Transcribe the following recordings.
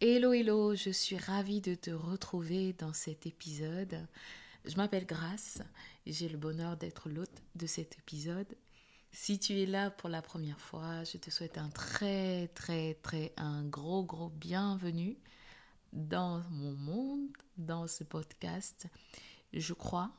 Hello, hello, je suis ravie de te retrouver dans cet épisode. Je m'appelle Grace j'ai le bonheur d'être l'hôte de cet épisode. Si tu es là pour la première fois, je te souhaite un très, très, très, un gros, gros bienvenue dans mon monde, dans ce podcast. Je crois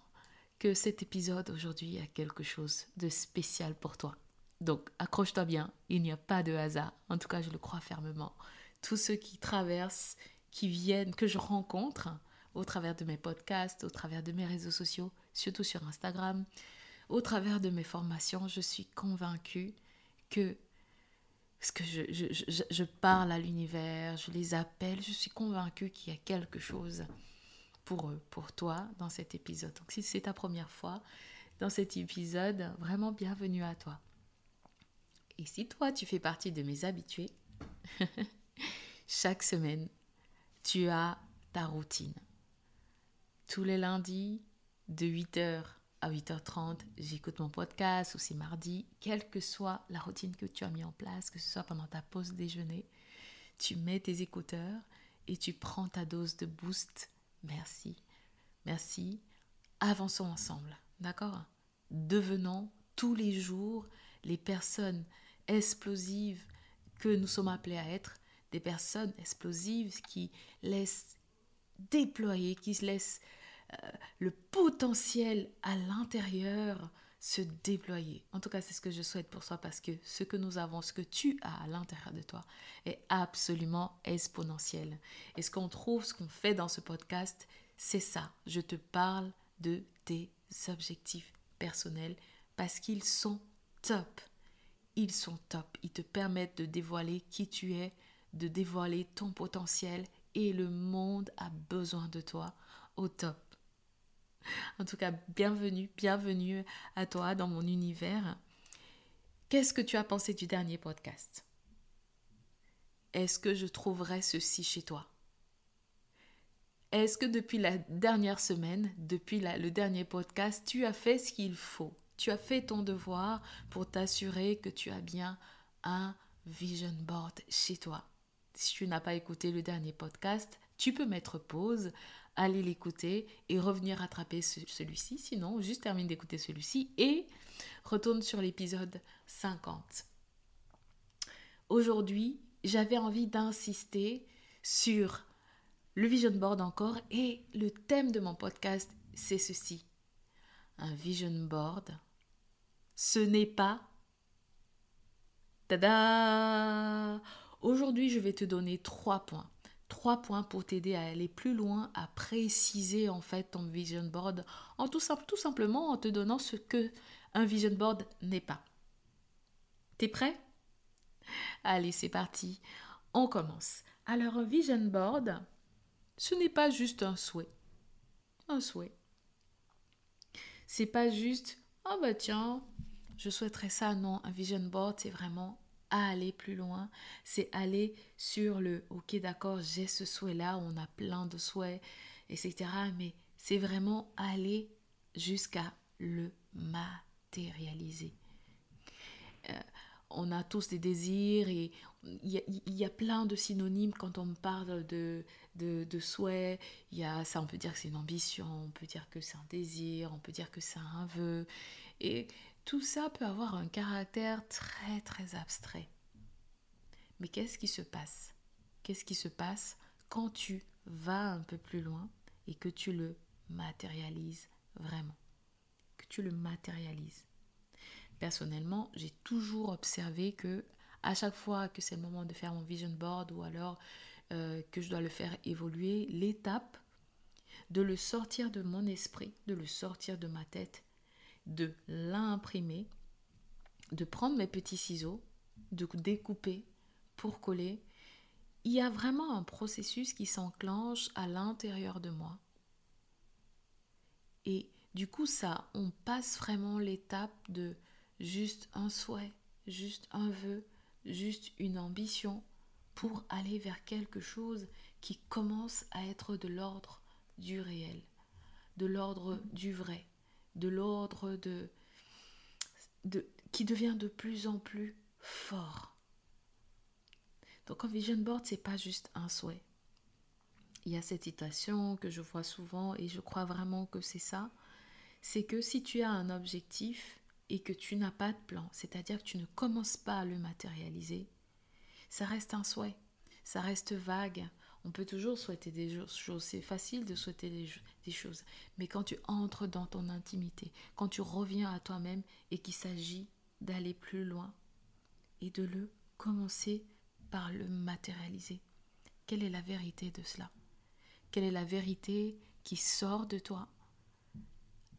que cet épisode aujourd'hui a quelque chose de spécial pour toi. Donc accroche-toi bien, il n'y a pas de hasard. En tout cas, je le crois fermement tous ceux qui traversent, qui viennent, que je rencontre au travers de mes podcasts, au travers de mes réseaux sociaux, surtout sur Instagram, au travers de mes formations, je suis convaincue que ce que je, je, je, parle à l'univers, je les appelle, je suis convaincue qu'il y a quelque chose pour eux, pour toi dans cet épisode. Donc si c'est ta première fois dans cet épisode, vraiment bienvenue à toi. Et si toi tu fais partie de mes habitués, Chaque semaine, tu as ta routine. Tous les lundis, de 8h à 8h30, j'écoute mon podcast ou c'est mardi, quelle que soit la routine que tu as mis en place, que ce soit pendant ta pause déjeuner, tu mets tes écouteurs et tu prends ta dose de boost. Merci. Merci. Avançons ensemble. D'accord? Devenons tous les jours les personnes explosives que nous sommes appelés à être des personnes explosives qui laissent déployer, qui laissent euh, le potentiel à l'intérieur se déployer. En tout cas, c'est ce que je souhaite pour toi parce que ce que nous avons, ce que tu as à l'intérieur de toi est absolument exponentiel. Et ce qu'on trouve, ce qu'on fait dans ce podcast, c'est ça. Je te parle de tes objectifs personnels parce qu'ils sont top. Ils sont top. Ils te permettent de dévoiler qui tu es, de dévoiler ton potentiel et le monde a besoin de toi. Au top. En tout cas, bienvenue, bienvenue à toi dans mon univers. Qu'est-ce que tu as pensé du dernier podcast? Est-ce que je trouverai ceci chez toi? Est-ce que depuis la dernière semaine, depuis le dernier podcast, tu as fait ce qu'il faut? Tu as fait ton devoir pour t'assurer que tu as bien un vision board chez toi si tu n'as pas écouté le dernier podcast, tu peux mettre pause, aller l'écouter et revenir rattraper celui-ci. Sinon, juste termine d'écouter celui-ci et retourne sur l'épisode 50. Aujourd'hui, j'avais envie d'insister sur le vision board encore et le thème de mon podcast, c'est ceci. Un vision board, ce n'est pas... Tada Aujourd'hui, je vais te donner trois points. Trois points pour t'aider à aller plus loin, à préciser en fait ton vision board, en tout, tout simplement en te donnant ce que un vision board n'est pas. T'es prêt? Allez, c'est parti. On commence. Alors, un vision board, ce n'est pas juste un souhait. Un souhait. C'est pas juste, oh bah tiens, je souhaiterais ça. Non, un vision board, c'est vraiment aller plus loin, c'est aller sur le ok d'accord, j'ai ce souhait-là, on a plein de souhaits, etc. Mais c'est vraiment aller jusqu'à le matérialiser. Euh, on a tous des désirs et il y, a plein de synonymes quand on parle de, de, de souhait. Il y a ça, on peut dire que c'est une ambition, on peut dire que c'est un désir, on peut dire que c'est un vœu. Et tout ça peut avoir un caractère très très abstrait. Mais qu'est-ce qui se passe? Qu'est-ce qui se passe quand tu vas un peu plus loin et que tu le matérialises vraiment? Que tu le matérialises. Personnellement, j'ai toujours observé que à chaque fois que c'est le moment de faire mon vision board ou alors euh, que je dois le faire évoluer, l'étape de le sortir de mon esprit, de le sortir de ma tête, de l'imprimer, de prendre mes petits ciseaux, de découper pour coller. Il y a vraiment un processus qui s'enclenche à l'intérieur de moi. Et du coup, ça, on passe vraiment l'étape de juste un souhait, juste un vœu, juste une ambition pour aller vers quelque chose qui commence à être de l'ordre du réel, de l'ordre du vrai, de l'ordre de, de qui devient de plus en plus fort. Donc un vision board c'est pas juste un souhait. Il y a cette citation que je vois souvent et je crois vraiment que c'est ça, c'est que si tu as un objectif et que tu n'as pas de plan, c'est-à-dire que tu ne commences pas à le matérialiser, ça reste un souhait, ça reste vague. On peut toujours souhaiter des choses, c'est facile de souhaiter des, choses, mais quand tu entres dans ton intimité, quand tu reviens à toi-même et qu'il s'agit d'aller plus loin et de le commencer par le matérialiser, quelle est la vérité de cela? Quelle est la vérité qui sort de toi?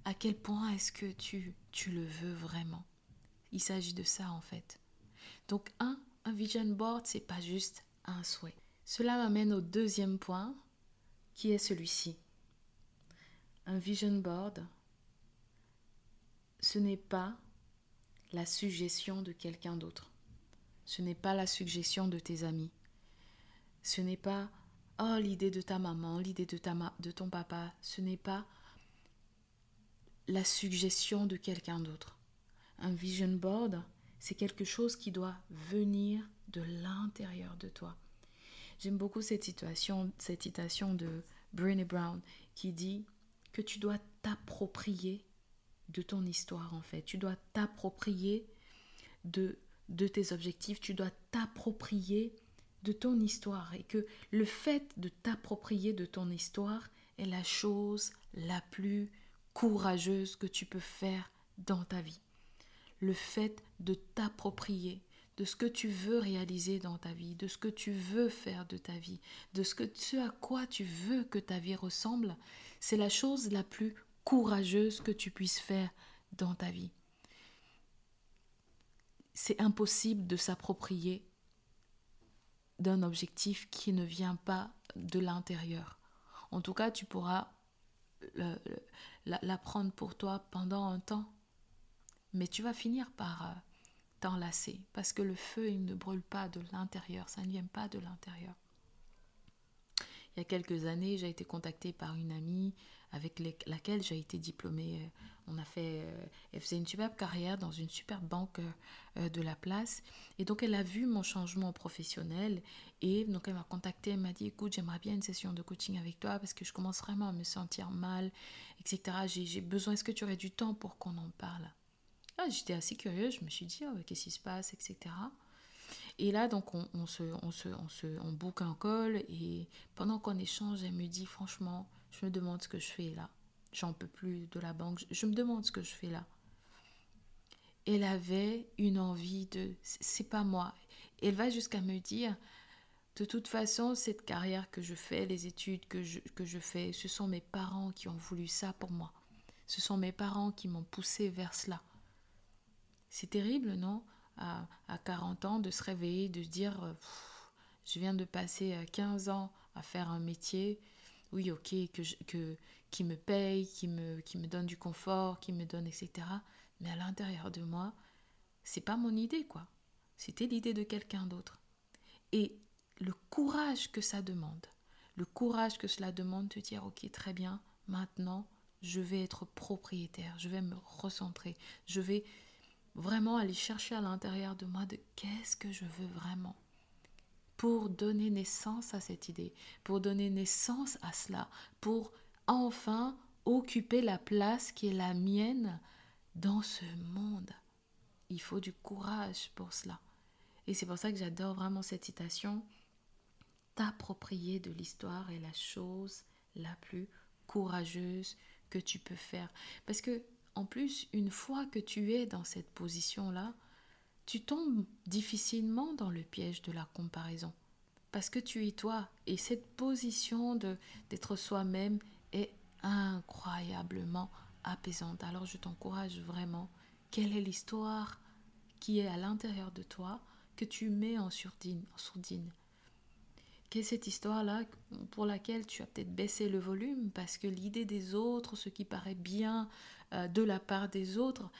À quel point est-ce que tu, tu le veux vraiment? Il s'agit de ça en fait. Donc un, un vision board, c'est pas juste un souhait. Cela m'amène au deuxième point, qui est celui-ci. Un vision board, ce n'est pas la suggestion de quelqu'un d'autre. Ce n'est pas la suggestion de tes amis. Ce n'est pas oh l'idée de ta maman, l'idée de de ton papa, ce n'est pas la suggestion de quelqu'un d'autre. Un vision board, c'est quelque chose qui doit venir de l'intérieur de toi. J'aime beaucoup cette citation de Brené Brown qui dit que tu dois t'approprier de ton histoire en fait. Tu dois t'approprier de, de tes objectifs, tu dois t'approprier de ton histoire. Et que le fait de t'approprier de ton histoire est la chose la plus courageuse que tu peux faire dans ta vie. Le fait de t'approprier de ce que tu veux réaliser dans ta vie, de ce que tu veux faire de ta vie, de ce, à quoi tu veux que ta vie ressemble, c'est la chose la plus courageuse que tu puisses faire dans ta vie. C'est impossible de s'approprier d'un objectif qui ne vient pas de l'intérieur. En tout cas, tu pourras l'apprendre pour toi pendant un temps mais tu vas finir par euh, t'enlacer parce que le feu, il ne brûle pas de l'intérieur, ça ne vient pas de l'intérieur. Il y a quelques années, j'ai été contactée par une amie avec laquelle j'ai été diplômée. Euh, on a fait, euh, elle faisait une superbe carrière dans une superbe banque de la place. Et donc, elle a vu mon changement professionnel. Et donc, elle m'a contactée. Elle m'a dit Écoute, j'aimerais bien une session de coaching avec toi parce que je commence vraiment à me sentir mal, etc. J'ai besoin. Est-ce que tu aurais du temps pour qu'on en parle? Ah, j'étais assez curieuse, je me suis dit, oh, qu'est-ce qui se passe, etc. Et là, donc, on, se, on, se, on, se, on book un call et pendant qu'on échange, elle me dit, franchement, je me demande ce que je fais là. J'en peux plus de la banque, je, me demande ce que je fais là. Elle avait une envie de, c'est pas moi. Elle va jusqu'à me dire, de toute façon, cette carrière que je fais, les études que je, que je fais, ce sont mes parents qui ont voulu ça pour moi. Ce sont mes parents qui m'ont poussé vers cela. C'est terrible, non? À, 40 ans, de se réveiller, de se dire euh, je viens de passer 15 euh, ans à faire un métier, oui, ok, que, que, qui me paye, qui me, qui me donne du confort, qui me donne, etc. Mais à l'intérieur de moi, c'est pas mon idée, quoi. C'était l'idée de quelqu'un d'autre. Et le courage que ça demande, le courage que cela demande de dire, ok, très bien, maintenant, je vais être propriétaire, je vais me recentrer, je vais vraiment aller chercher à l'intérieur de moi de qu'est-ce que je veux vraiment pour donner naissance à cette idée, pour donner naissance à cela, pour enfin occuper la place qui est la mienne dans ce monde. Il faut du courage pour cela. Et c'est pour ça que j'adore vraiment cette citation. T'approprier de l'histoire est la chose la plus courageuse que tu peux faire. Parce que, en plus, une fois que tu es dans cette position-là, tu tombes difficilement dans le piège de la comparaison. Parce que tu es toi. Et cette position d'être soi-même est incroyablement apaisante. Alors je t'encourage vraiment. Quelle est l'histoire qui est à l'intérieur de toi que tu mets en sourdine, en sourdine? Quelle est cette histoire-là pour laquelle tu as peut-être baissé le volume parce que l'idée des autres, ce qui paraît bien de la part des autres,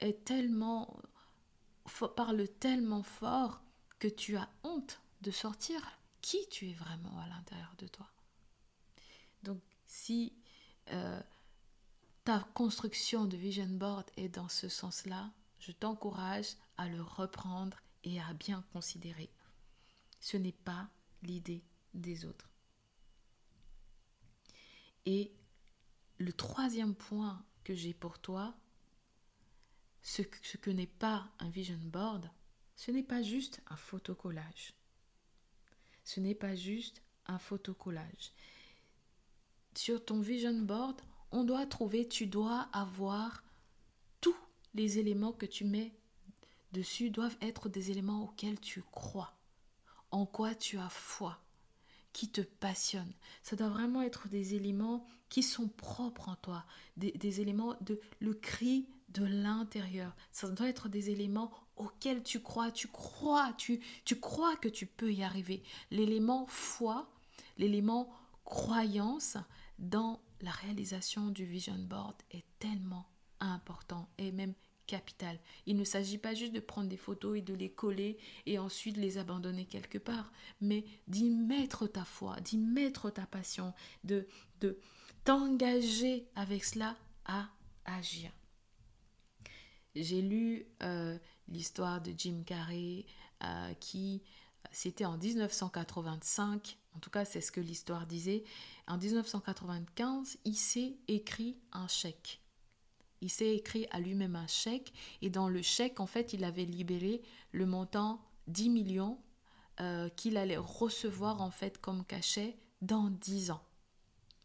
est tellement parle tellement fort que tu as honte de sortir qui tu es vraiment à l'intérieur de toi. Donc si euh, ta construction de vision board est dans ce sens-là, je t'encourage à le reprendre et à bien considérer. Ce n'est pas l'idée des autres. Et le troisième point j'ai pour toi, ce que, ce que n'est pas un vision board, ce n'est pas juste un photocollage. Ce n'est pas juste un photocollage. Sur ton vision board, on doit trouver, tu dois avoir tous les éléments que tu mets dessus doivent être des éléments auxquels tu crois, en quoi tu as foi, qui te passionnent. Ça doit vraiment être des éléments qui sont propres en toi, des, éléments de le cri de l'intérieur. Ça doit être des éléments auxquels tu crois, tu crois, tu, tu crois que tu peux y arriver. L'élément foi, l'élément croyance dans la réalisation du vision board est tellement important et même Il ne s'agit pas juste de prendre des photos et de les coller et ensuite les abandonner quelque part, mais d'y mettre ta foi, d'y mettre ta passion, de, de t'engager avec cela à agir. J'ai lu euh, l'histoire de Jim Carrey euh, qui, c'était en 1985, en tout cas c'est ce que l'histoire disait, en 1995, il s'est écrit un chèque il s'est écrit à lui-même un chèque et dans le chèque, en fait, il avait libéré le montant 10 millions euh, qu'il allait recevoir en fait comme cachet dans 10 ans.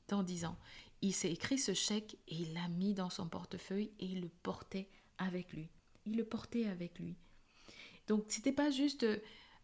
Dans 10 ans. Il s'est écrit ce chèque et il l'a mis dans son portefeuille et il le portait avec lui. Il le portait avec lui. Donc c'était pas juste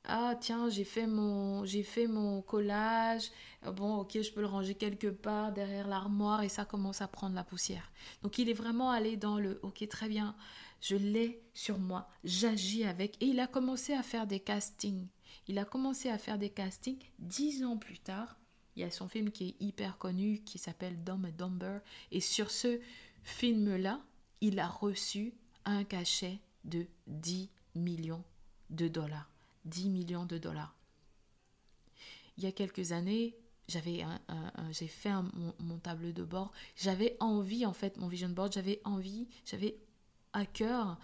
ah tiens j'ai fait mon j'ai fait mon collage. Euh, bon ok je peux le ranger quelque part derrière l'armoire et ça commence à prendre la poussière. Donc il est vraiment allé dans le ok très bien je l'ai sur moi j'agis avec. Et il a commencé à faire des castings. Il a commencé à faire des castings dix ans plus tard. Il y a son film qui est hyper connu qui s'appelle Dumb and et sur ce film là il a reçu un cachet de 10 millions de dollars 10 millions de dollars. Il y a quelques années, j'avais j'ai fait mon, tableau de bord. J'avais envie, en fait, mon vision board, j'avais envie, j'avais à cœur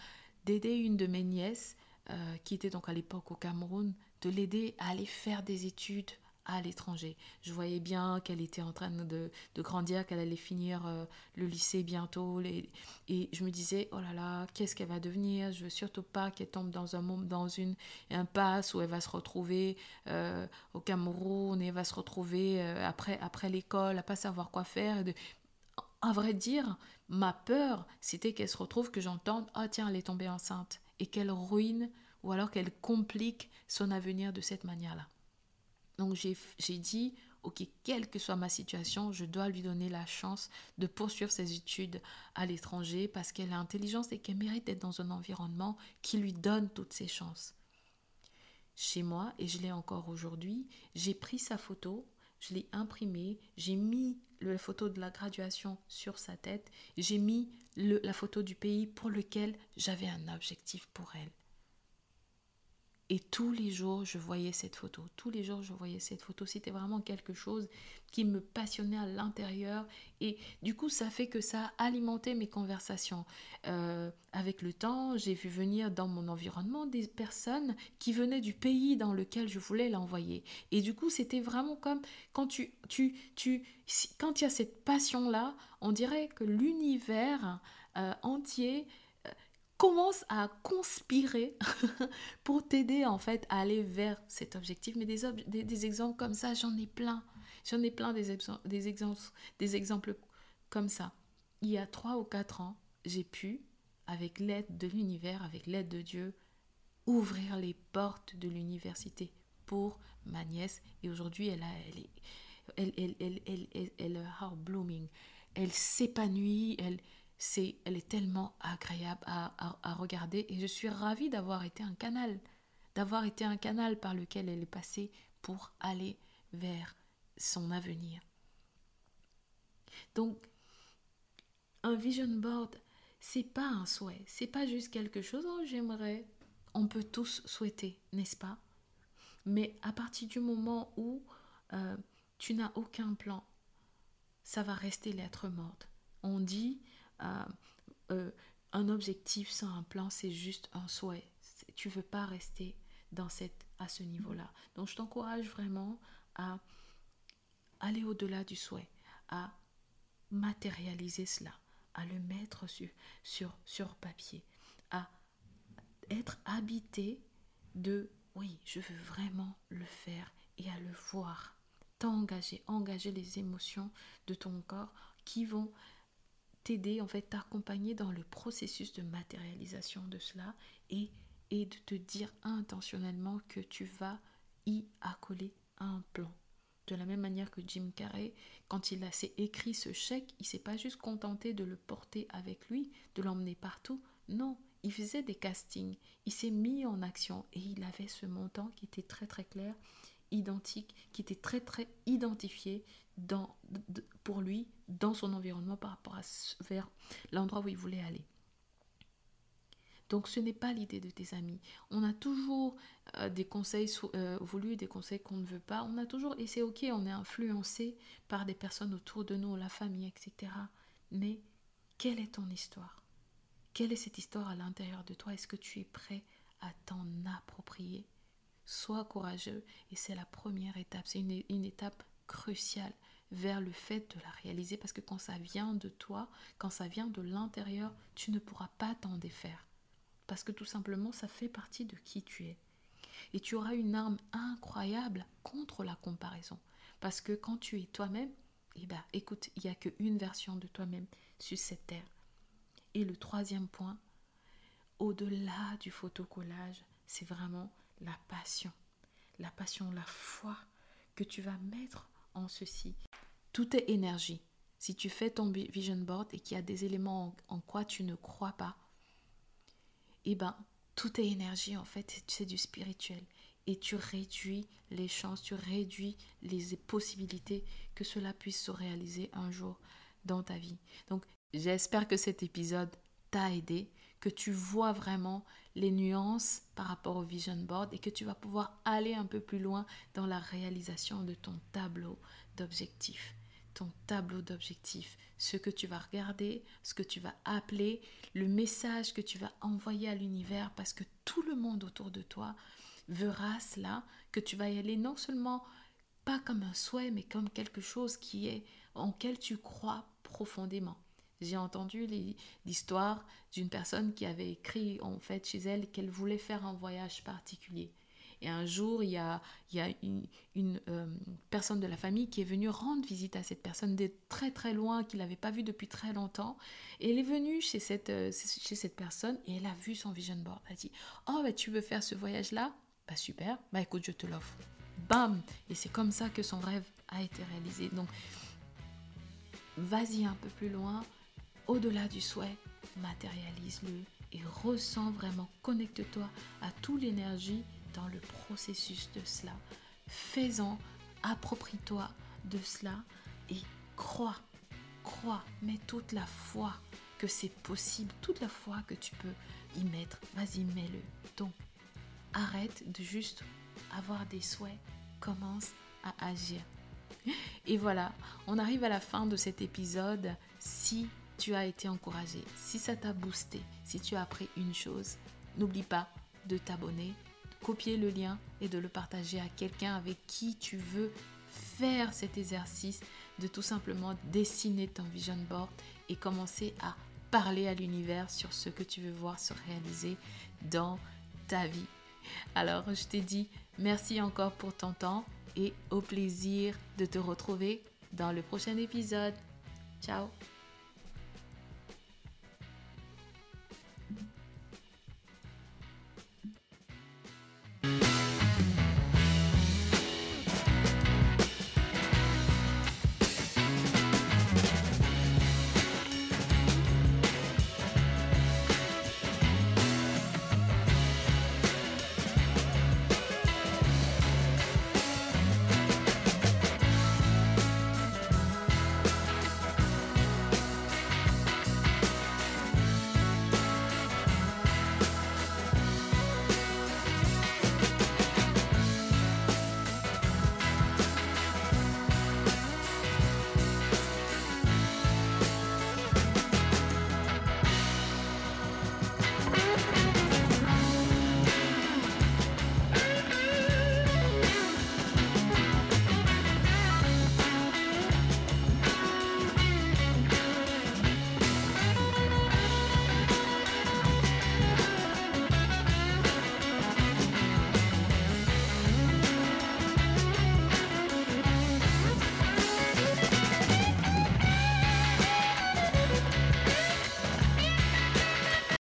d'aider une de mes nièces, euh, qui était donc à l'époque au Cameroun, de l'aider à aller faire des études à l'étranger. Je voyais bien qu'elle était en train de, grandir, qu'elle allait finir euh, le lycée bientôt. et je me disais, oh là là, qu'est-ce qu'elle va devenir? Je veux surtout pas qu'elle tombe dans un dans une impasse où elle va se retrouver euh, au Cameroun et va se retrouver euh, après, après l'école à pas savoir quoi faire. À vrai dire, ma peur, c'était qu'elle se retrouve, que j'entende, ah tiens, elle est tombée enceinte, et qu'elle ruine ou alors qu'elle complique son avenir de cette manière-là. Donc j'ai dit, ok, quelle que soit ma situation, je dois lui donner la chance de poursuivre ses études à l'étranger parce qu'elle a intelligence et qu'elle mérite d'être dans un environnement qui lui donne toutes ses chances. Chez moi, et je l'ai encore aujourd'hui, j'ai pris sa photo, je l'ai imprimée, j'ai mis la photo de la graduation sur sa tête, j'ai mis la photo du pays pour lequel j'avais un objectif pour elle. Et tous les jours, je voyais cette photo. Tous les jours, je voyais cette photo. C'était vraiment quelque chose qui me passionnait à l'intérieur. Et du coup, ça fait que ça a alimenté mes conversations. Euh, avec le temps, j'ai vu venir dans mon environnement des personnes qui venaient du pays dans lequel je voulais l'envoyer. Et du coup, c'était vraiment comme quand tu, tu, tu, quand il y a cette passion-là, on dirait que l'univers euh, entier commence à conspirer pour t'aider en fait à aller vers cet objectif. Mais des, des, exemples comme ça, j'en ai plein. J'en ai plein des, des, exemples, des exemples comme ça. Il y a trois ou quatre ans, j'ai pu, avec l'aide de l'univers, avec l'aide de Dieu, ouvrir les portes de l'université pour ma nièce. Et aujourd'hui, elle, elle, est, elle, elle, elle, elle, elle, elle, blooming. Elle s'épanouit, elle, c'est, elle est tellement agréable à, regarder. Et je suis ravie d'avoir été un canal, d'avoir été un canal par lequel elle est passée pour aller vers son avenir. Donc, un vision board, c'est pas un souhait, c'est pas juste quelque chose, oh j'aimerais. On peut tous souhaiter, n'est-ce pas? Mais à partir du moment où euh, tu n'as aucun plan, ça va rester lettre morte. On dit euh, un objectif sans un plan, c'est juste un souhait. Tu veux pas rester dans cette, à ce niveau-là. Donc je t'encourage vraiment à aller au-delà du souhait, à matérialiser cela, à le mettre sur, sur, sur papier, à être habité de oui, je veux vraiment le faire et à le voir, t'engager, engager les émotions de ton corps qui vont t'aider, en fait, t'accompagner dans le processus de matérialisation de cela et, et de te dire intentionnellement que tu vas y accoler un plan. De la même manière que Jim Carrey, quand il a écrit ce chèque, il s'est pas juste contenté de le porter avec lui, de l'emmener partout. Non, il faisait des castings, il s'est mis en action et il avait ce montant qui était très très clair, identique, qui était très très identifié dans, pour lui dans son environnement par rapport à vers l'endroit où il voulait aller. Donc ce n'est pas l'idée de tes amis. On a toujours euh, des conseils euh, voulus, des conseils qu'on ne veut pas. On a toujours, et c'est ok, on est influencé par des personnes autour de nous, la famille, etc. Mais quelle est ton histoire? Quelle est cette histoire à l'intérieur de toi? Est-ce que tu es prêt à t'en approprier? Sois courageux et c'est la première étape. C'est une, une étape cruciale vers le fait de la réaliser parce que quand ça vient de toi, quand ça vient de l'intérieur, tu ne pourras pas t'en défaire parce que tout simplement ça fait partie de qui tu es. Et tu auras une arme incroyable contre la comparaison. Parce que quand tu es toi-même, eh ben, écoute, il n'y a qu'une version de toi-même sur cette terre. Et le troisième point, au-delà du photocollage, c'est vraiment la passion. La passion, la foi que tu vas mettre en ceci. Tout est énergie. Si tu fais ton vision board et qu'il y a des éléments en quoi tu ne crois pas, eh ben, tout est énergie en fait, c'est du spirituel. Et tu réduis les chances, tu réduis les possibilités que cela puisse se réaliser un jour dans ta vie. Donc, j'espère que cet épisode t'a aidé, que tu vois vraiment les nuances par rapport au vision board et que tu vas pouvoir aller un peu plus loin dans la réalisation de ton tableau d'objectifs ton tableau d'objectifs, ce que tu vas regarder, ce que tu vas appeler, le message que tu vas envoyer à l'univers parce que tout le monde autour de toi verra cela, que tu vas y aller non seulement pas comme un souhait, mais comme quelque chose qui est en quel tu crois profondément. J'ai entendu l'histoire d'une personne qui avait écrit en fait chez elle qu'elle voulait faire un voyage particulier. Et un jour, il y a, il y a une, euh, personne de la famille qui est venue rendre visite à cette personne de très très loin, qu'il n'avait pas vue depuis très longtemps. Et elle est venue chez cette, euh, chez cette personne et elle a vu son vision board. Elle a dit Oh, bah, tu veux faire ce voyage-là? Bah super, bah écoute, je te l'offre. Bam Et c'est comme ça que son rêve a été réalisé. Donc, vas-y un peu plus loin, au-delà du souhait, matérialise-le et ressens vraiment, connecte-toi à toute l'énergie dans le processus de cela. Fais-en, approprie-toi de cela et crois, crois, mets toute la foi que c'est possible, toute la foi que tu peux y mettre. Vas-y, mets-le. Donc, arrête de juste avoir des souhaits, commence à agir. Et voilà, on arrive à la fin de cet épisode. Si tu as été encouragé, si ça t'a boosté, si tu as appris une chose, n'oublie pas de t'abonner copier le lien et de le partager à quelqu'un avec qui tu veux faire cet exercice de tout simplement dessiner ton vision board et commencer à parler à l'univers sur ce que tu veux voir se réaliser dans ta vie. Alors, je t'ai dit merci encore pour ton temps et au plaisir de te retrouver dans le prochain épisode. Ciao